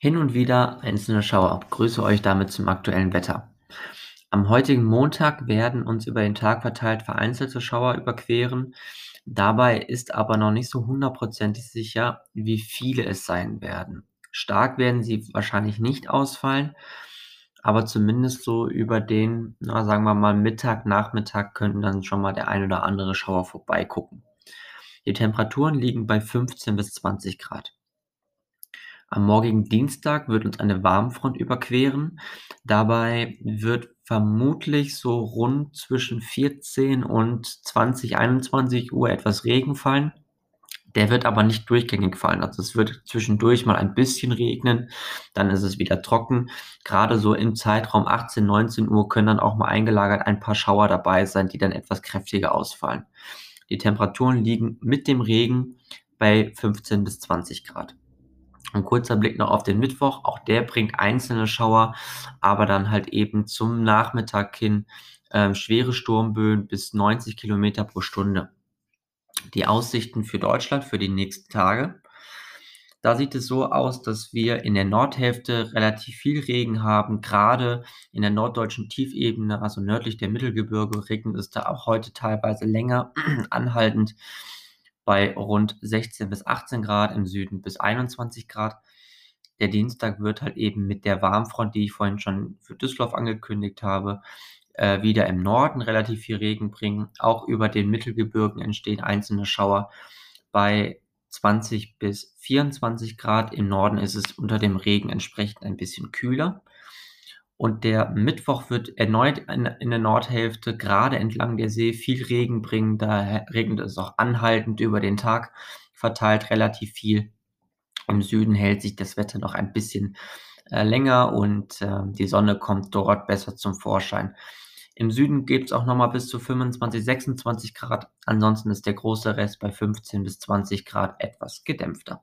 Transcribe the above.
Hin und wieder einzelne Schauer. Grüße euch damit zum aktuellen Wetter. Am heutigen Montag werden uns über den Tag verteilt vereinzelte Schauer überqueren. Dabei ist aber noch nicht so hundertprozentig sicher, wie viele es sein werden. Stark werden sie wahrscheinlich nicht ausfallen, aber zumindest so über den, na, sagen wir mal, Mittag, Nachmittag könnten dann schon mal der ein oder andere Schauer vorbeigucken. Die Temperaturen liegen bei 15 bis 20 Grad. Am morgigen Dienstag wird uns eine Warmfront überqueren. Dabei wird vermutlich so rund zwischen 14 und 20, 21 Uhr etwas Regen fallen. Der wird aber nicht durchgängig fallen. Also es wird zwischendurch mal ein bisschen regnen, dann ist es wieder trocken. Gerade so im Zeitraum 18, 19 Uhr können dann auch mal eingelagert ein paar Schauer dabei sein, die dann etwas kräftiger ausfallen. Die Temperaturen liegen mit dem Regen bei 15 bis 20 Grad. Ein kurzer Blick noch auf den Mittwoch. Auch der bringt einzelne Schauer, aber dann halt eben zum Nachmittag hin äh, schwere Sturmböen bis 90 Kilometer pro Stunde. Die Aussichten für Deutschland für die nächsten Tage. Da sieht es so aus, dass wir in der Nordhälfte relativ viel Regen haben. Gerade in der norddeutschen Tiefebene, also nördlich der Mittelgebirge, regnet es da auch heute teilweise länger anhaltend bei rund 16 bis 18 Grad, im Süden bis 21 Grad. Der Dienstag wird halt eben mit der Warmfront, die ich vorhin schon für Düsseldorf angekündigt habe, äh, wieder im Norden relativ viel Regen bringen. Auch über den Mittelgebirgen entstehen einzelne Schauer bei 20 bis 24 Grad. Im Norden ist es unter dem Regen entsprechend ein bisschen kühler. Und der Mittwoch wird erneut in, in der Nordhälfte, gerade entlang der See, viel Regen bringen. Da regnet es auch anhaltend über den Tag verteilt relativ viel. Im Süden hält sich das Wetter noch ein bisschen äh, länger und äh, die Sonne kommt dort besser zum Vorschein. Im Süden gibt es auch nochmal bis zu 25, 26 Grad. Ansonsten ist der große Rest bei 15 bis 20 Grad etwas gedämpfter.